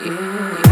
Yeah.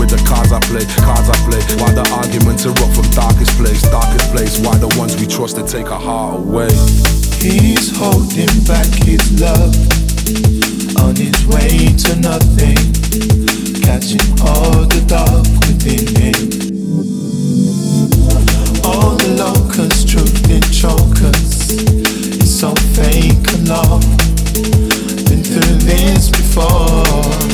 with the cards I play, cards I play. Why the arguments erupt from darkest place, darkest place. Why the ones we trust to take our heart away. He's holding back his love on his way to nothing, catching all the dark within him. All the locusts, truth in chokers, it's so fake and love. Been through this before.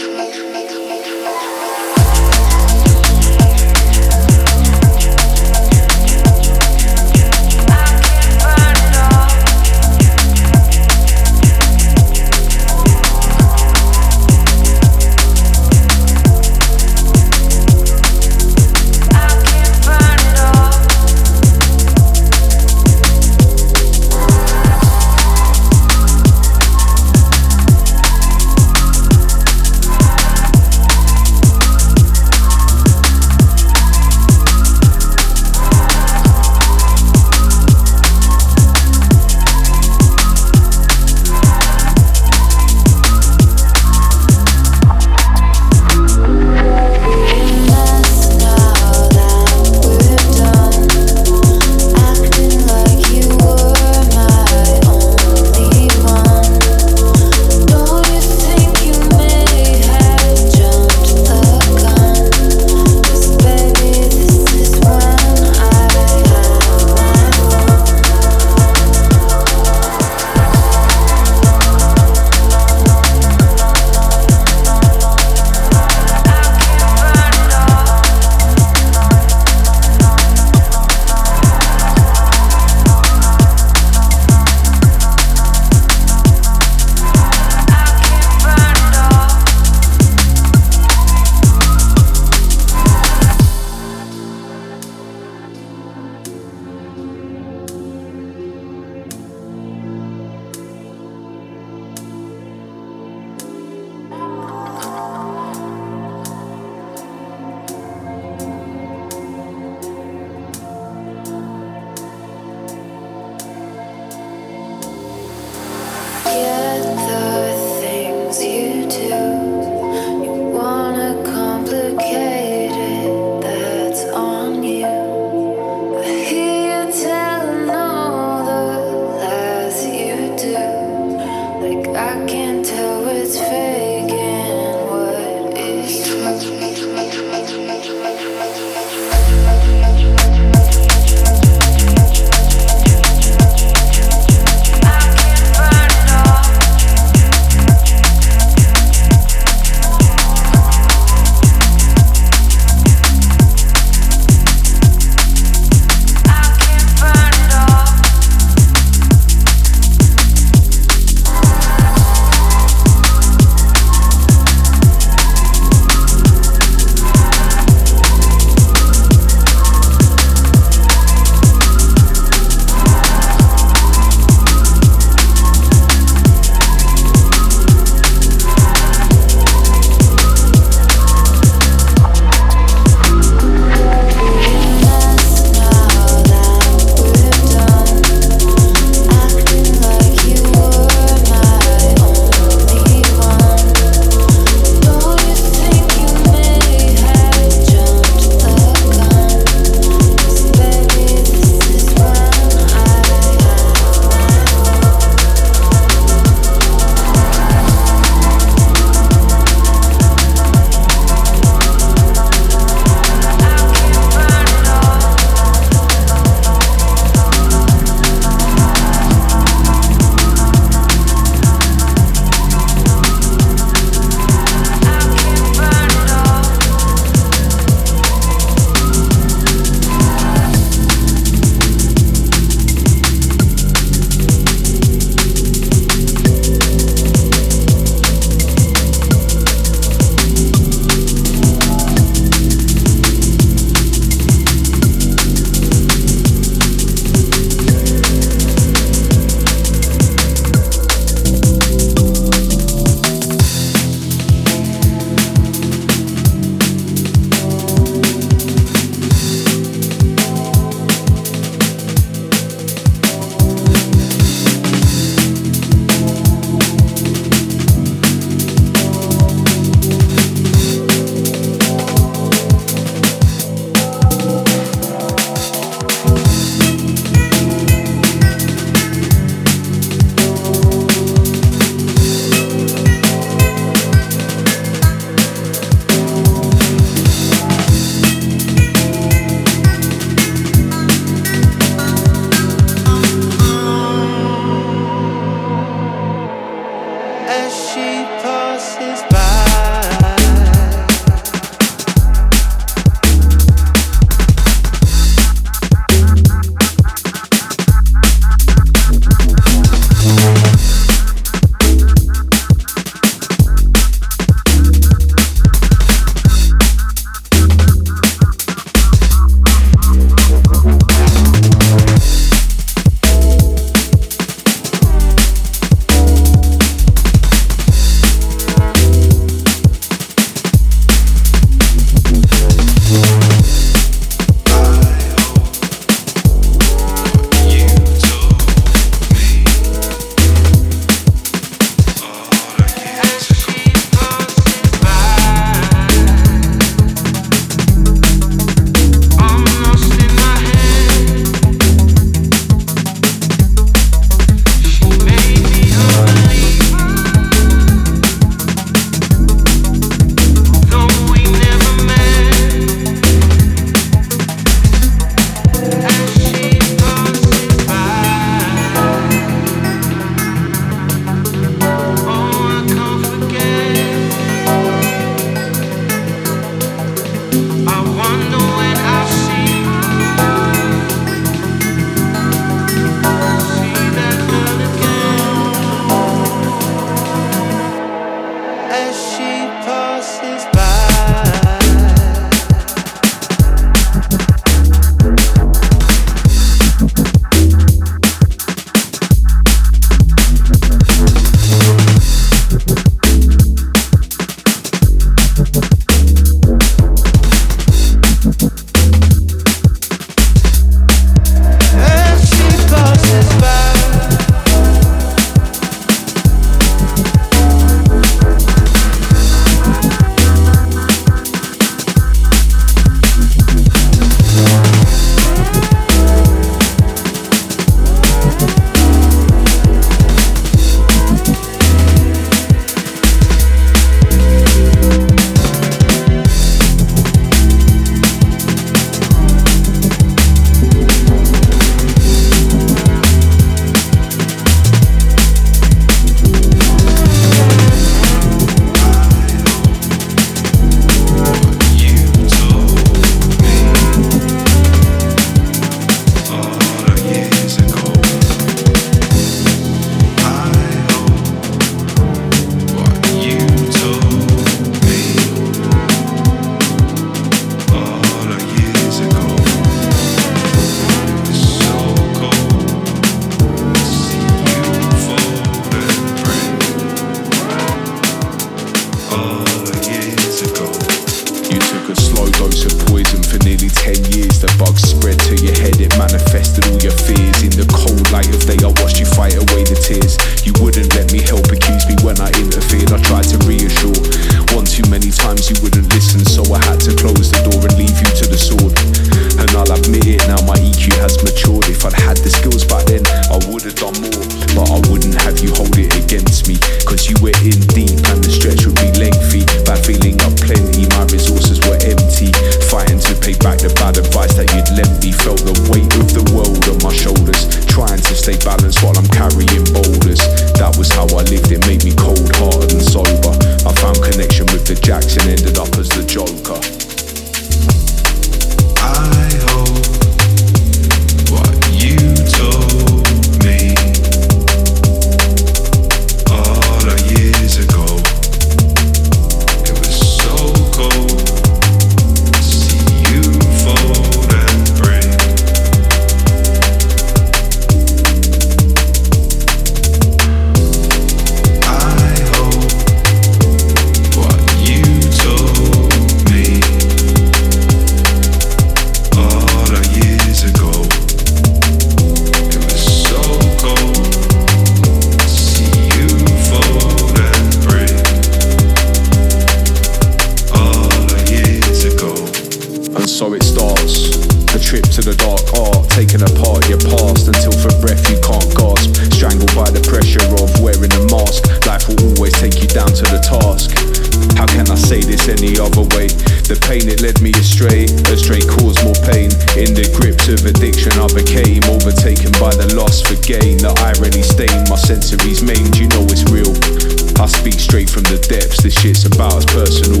Shit's about as personal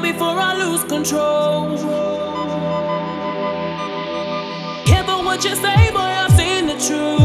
down before I lose control. Careful what you say, boy, I've seen the truth.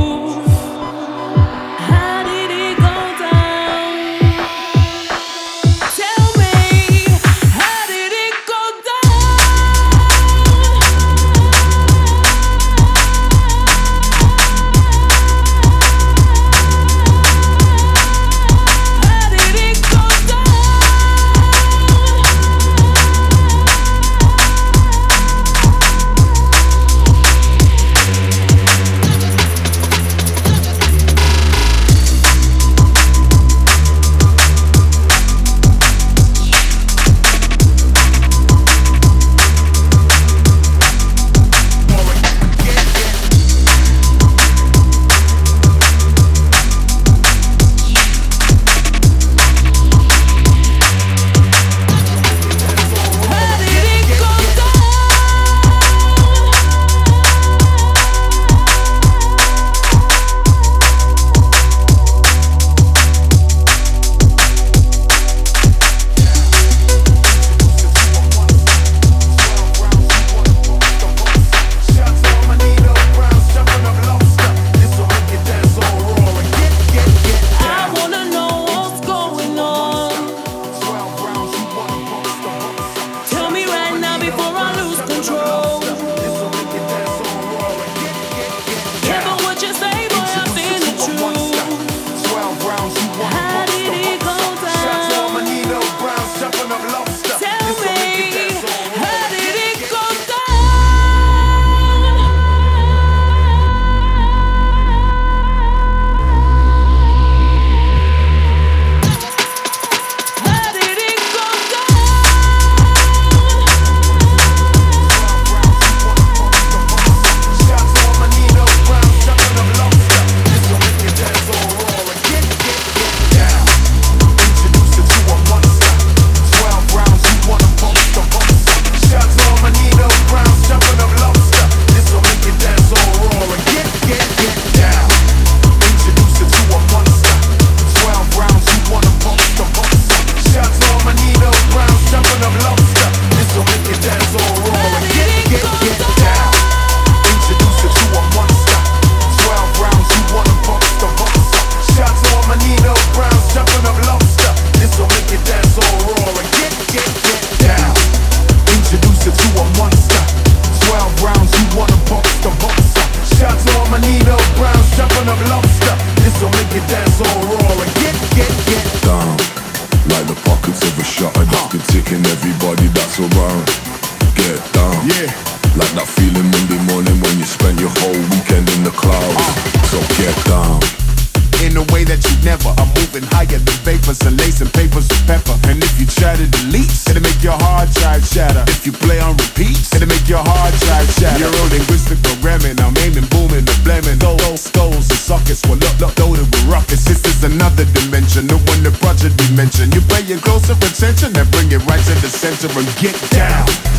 and get down.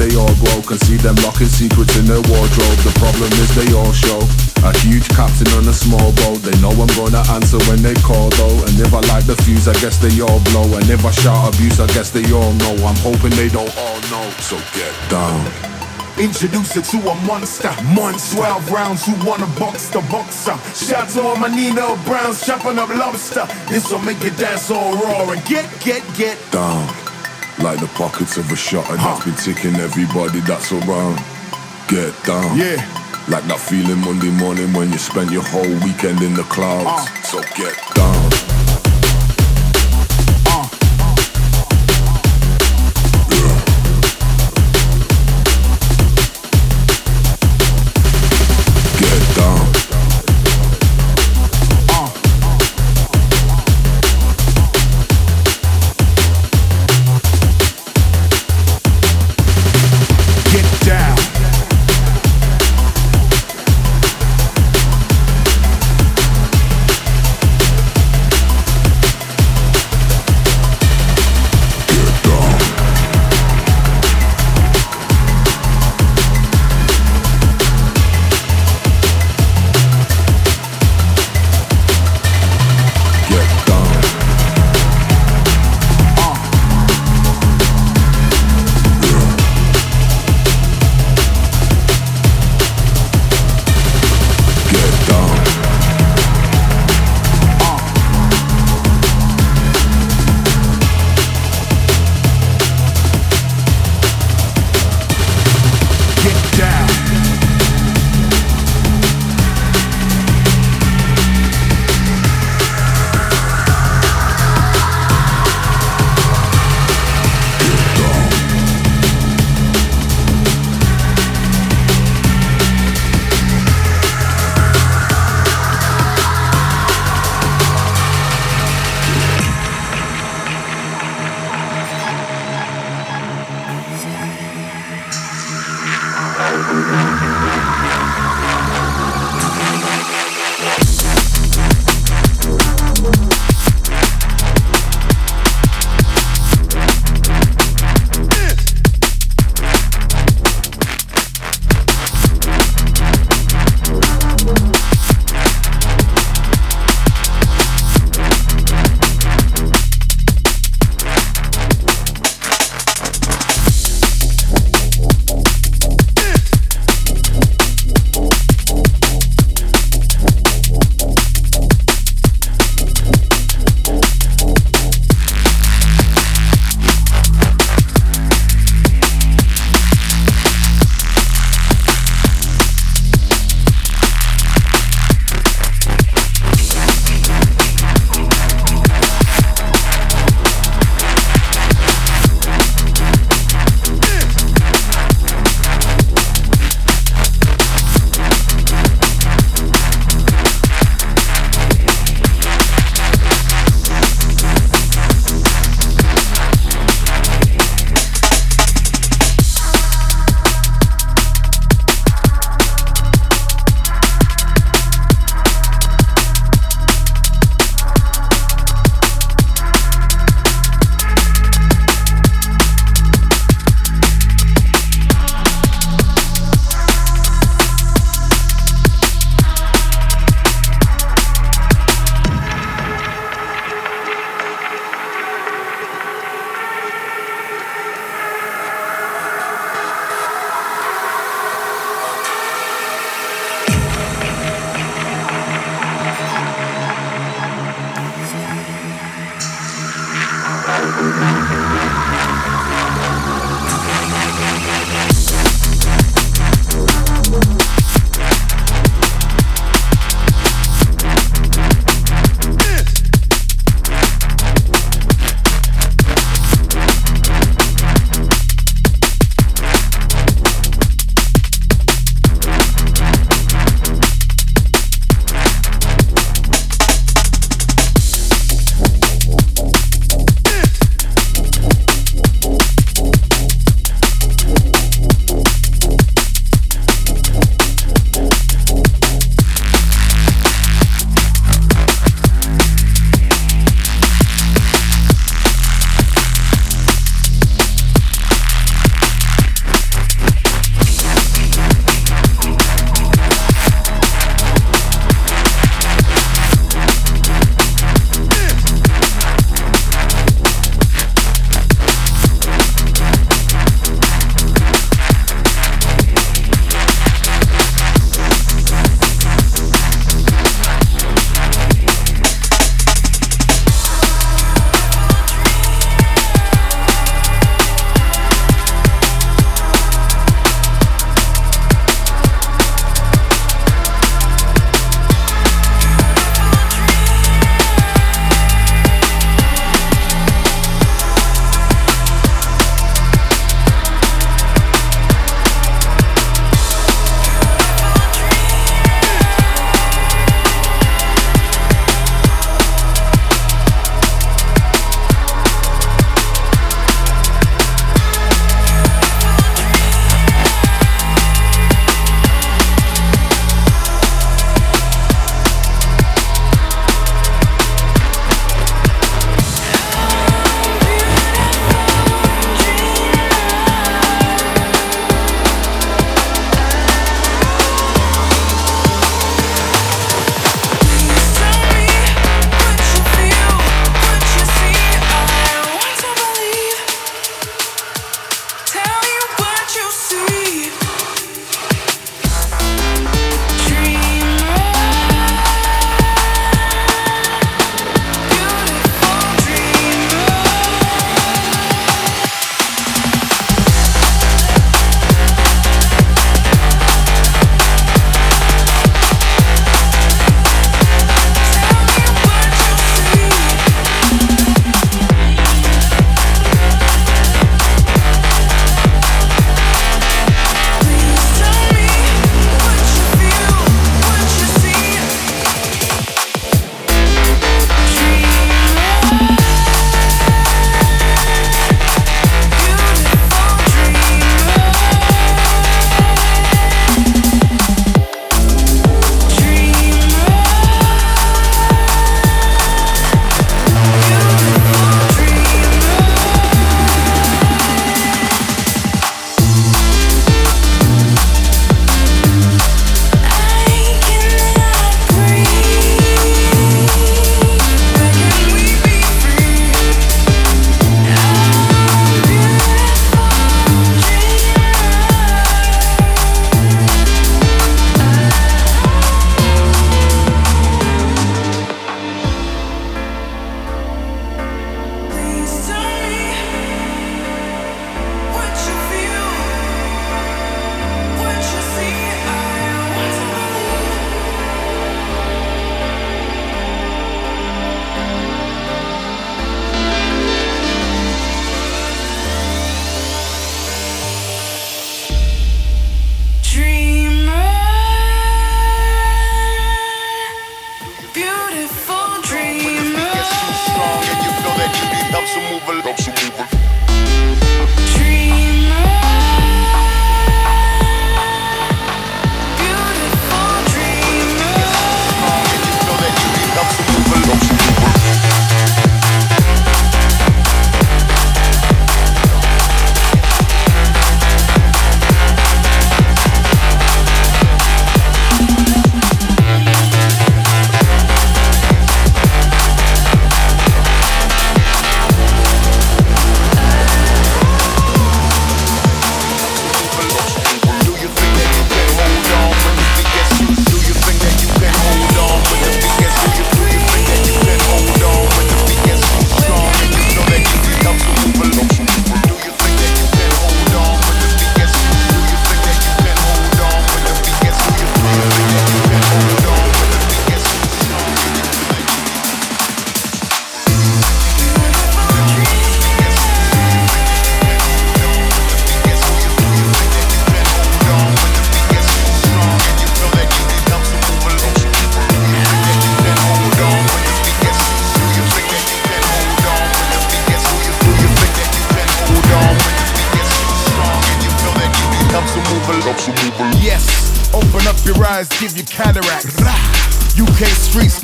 They all grow. Can see them locking secrets in their wardrobe. The problem is they all show. A huge captain on a small boat. They know I'm gonna answer when they call though. And if I light the fuse, I guess they all blow. And if I shout abuse, I guess they all know. I'm hoping they don't all know. So get down. Introduce it to a monster. Monster. 12 rounds, who wanna box the boxer? Shout to all my Nino Browns, chopping up lobster. This will make you dance all raw and get, get, get down. Like the pockets of a shutter huh. that's been ticking everybody that's around. Get down. Yeah. Like that feeling Monday morning when you spend your whole weekend in the clouds. Uh. So get down.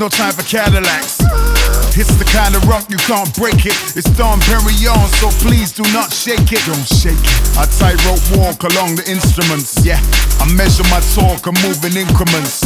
No time for Cadillacs. It's the kind of rock you can't break it. It's Dom Perignon, so please do not shake it. Don't shake it. I tightrope walk along the instruments. Yeah, I measure my talk, I move in increments.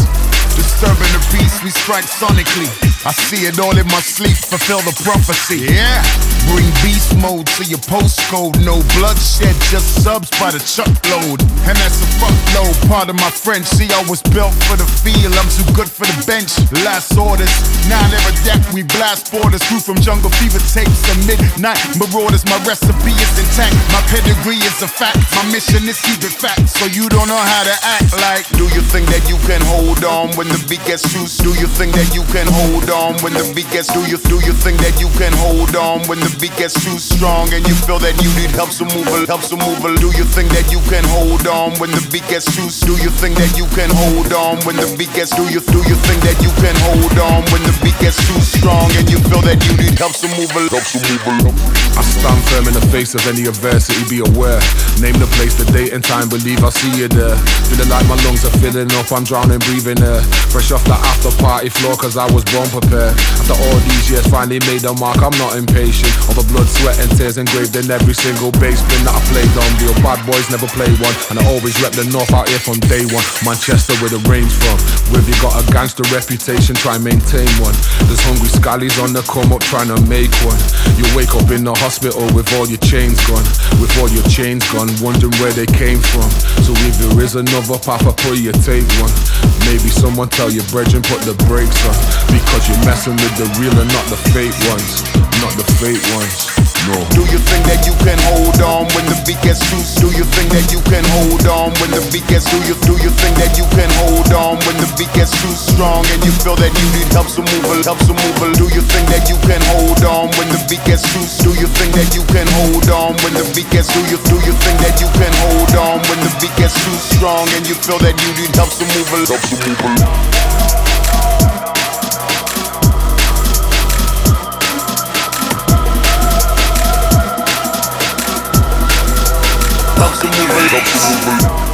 Disturbing the peace, we strike sonically. I see it all in my sleep, fulfill the prophecy. Yeah, bring beast mode to your postcode. No bloodshed, just subs by the truckload. And that's a fuckload. Part of my French. See, I was built for the field, I'm too good for the bench. Last orders, now never deck, we blast borders. Crew from jungle fever tapes to midnight marauders. My recipe is intact, my pedigree is a fact. My mission is keep it fact, so you don't know how to act like. Do you think that you can hold on when the beat gets loose? Do you think that you can hold on when the beat gets? Do you do you think that you can hold on when the beat gets too strong and you feel that you need help to move help to move? Do you think that you can hold on when the beat gets too? Do you think that you can hold on when the beat gets? Do you do you think that you can hold on when the beat gets too strong and you feel that you need help to move help to move? I stand firm in the face of any adversity, be aware. Name the place, the date and time, believe I'll see you there. Feeling like my lungs are filling up, I'm drowning, breathing air. Fresh off the after party floor, cause I was born prepared. After all these years, finally made a mark, I'm not impatient. All the blood, sweat, and tears engraved in every single bass that I played on. Real bad boys never play one, and I always rep the north out here from day one. Manchester, where the rain's from. Where you got a gangster reputation, try and maintain one. There's hungry scallies on the come up trying to make one. You wake up in the hospital with all your chains gone, with all your chains gone, wondering where they came from. So if there is another path, I pray you take one. Maybe someone tell your brethren put the brakes on, because you're messing with the real and not the fake ones, not the fake ones. No. Do you think that you can hold on when the beat gets loose? Do you think that you can hold on when the beat gets? Do you do you think that you can hold on when the beat gets too strong and you feel that you need help to move a help to move a? Do you think that you can hold on when the beat gets loose? Do you think that you can hold on when the beat gets? Do you do you think that you can hold on when the beat gets too strong and you feel that you need help to move a help to move a? Help to move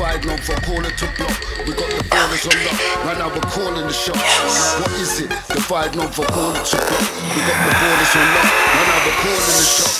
five known for caller to block. We got the ballers on lock. Right now we're calling the shot. What is it? The five known for caller to block. We got the ballers on lock. Right now we're calling the shots.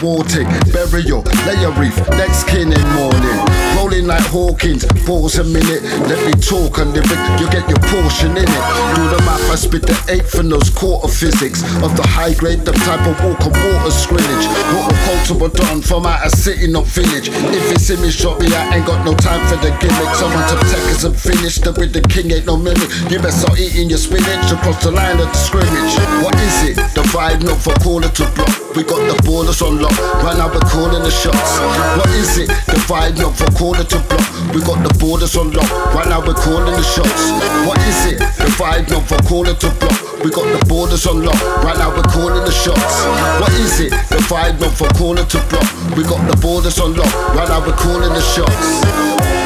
A. Burial, layer reef, next kin in morning. Rolling like Hawkins. Pause a minute. Let me talk a lyric. You get your portion in it. Do the math. I spit the eighth in those quarter physics of the high grade, the type of walk of water scrimmage. What Water culture done from out a city, not village. If it's image shot me, I ain't got no time for the gimmick. Someone to take us and finish. The with the king ain't no mimic. You better start eating your spinach across the line of the scrimmage. What is it? The vibe not for caller to block. We got the ballers on lock. Right now we're calling the shots. What is it? The vibe not for caller to block. We got the borders on lock. Right now we're calling the shots. What is it? The vibe not for caller to block. We got the borders on lock. Right now we're calling the shots. What is it? The vibe not for caller to block. We got the borders on lock. Right now we're calling the shots.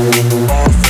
Thank you.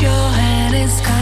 your hand is gone.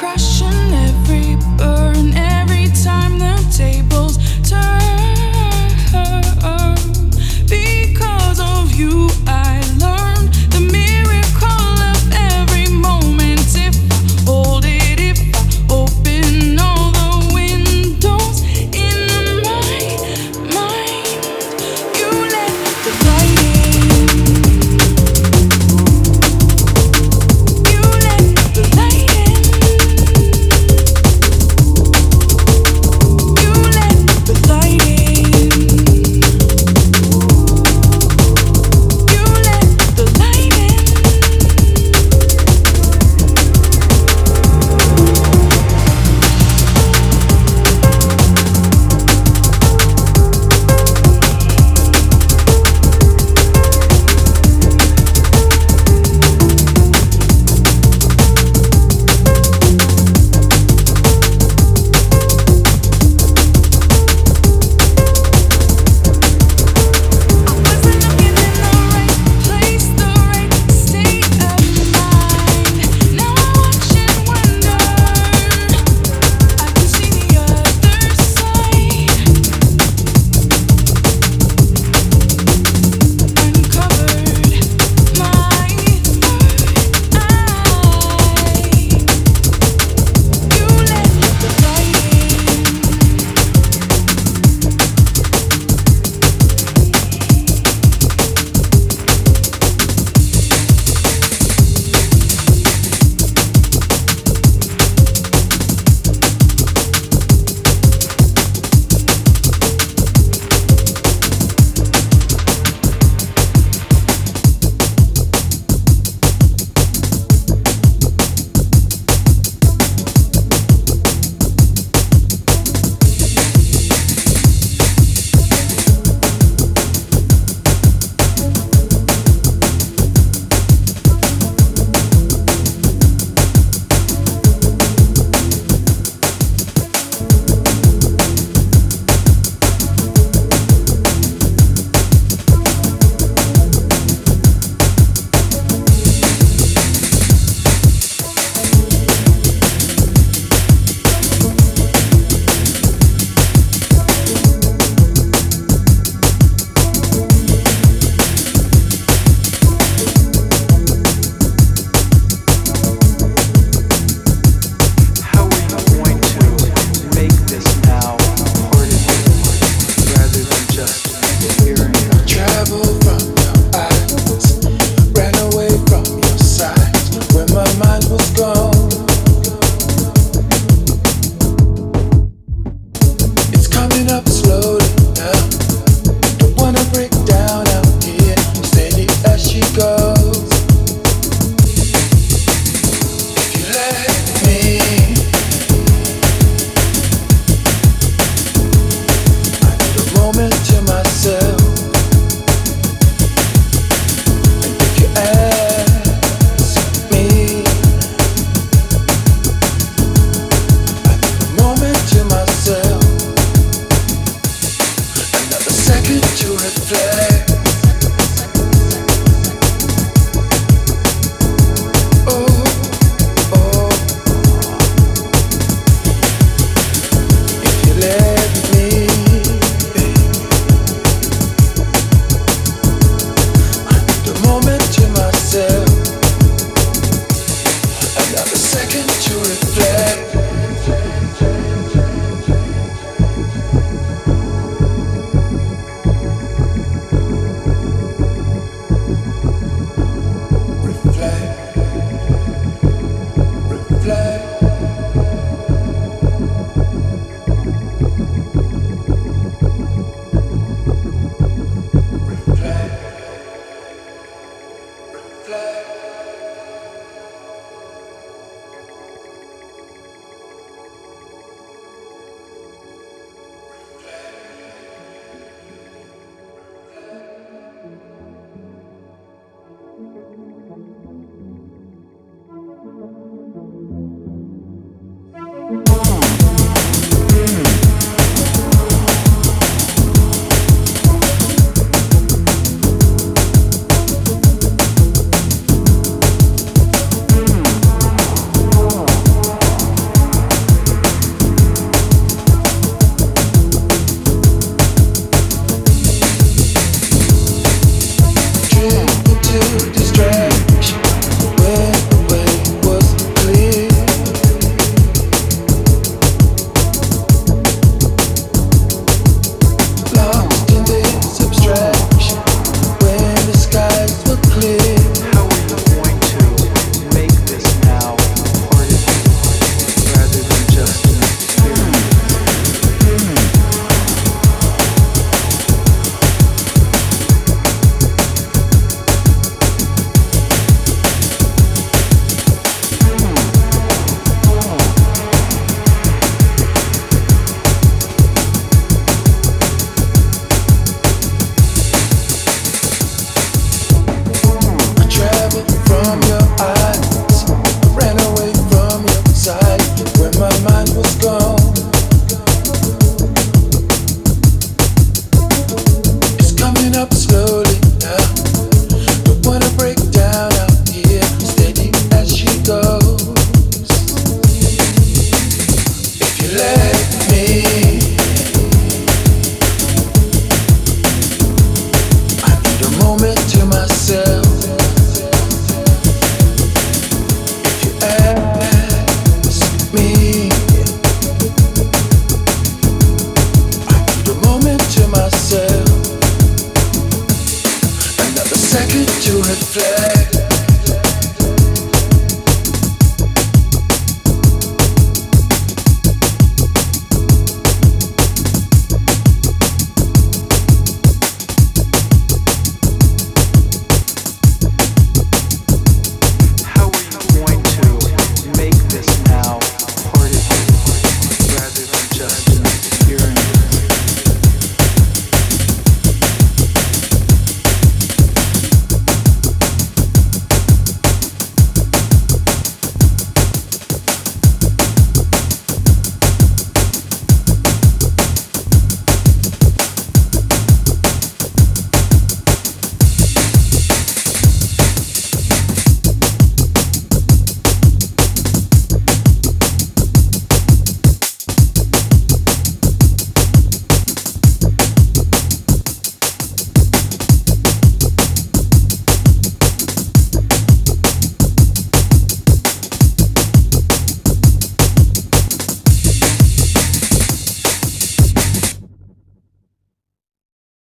crashing every burn every time that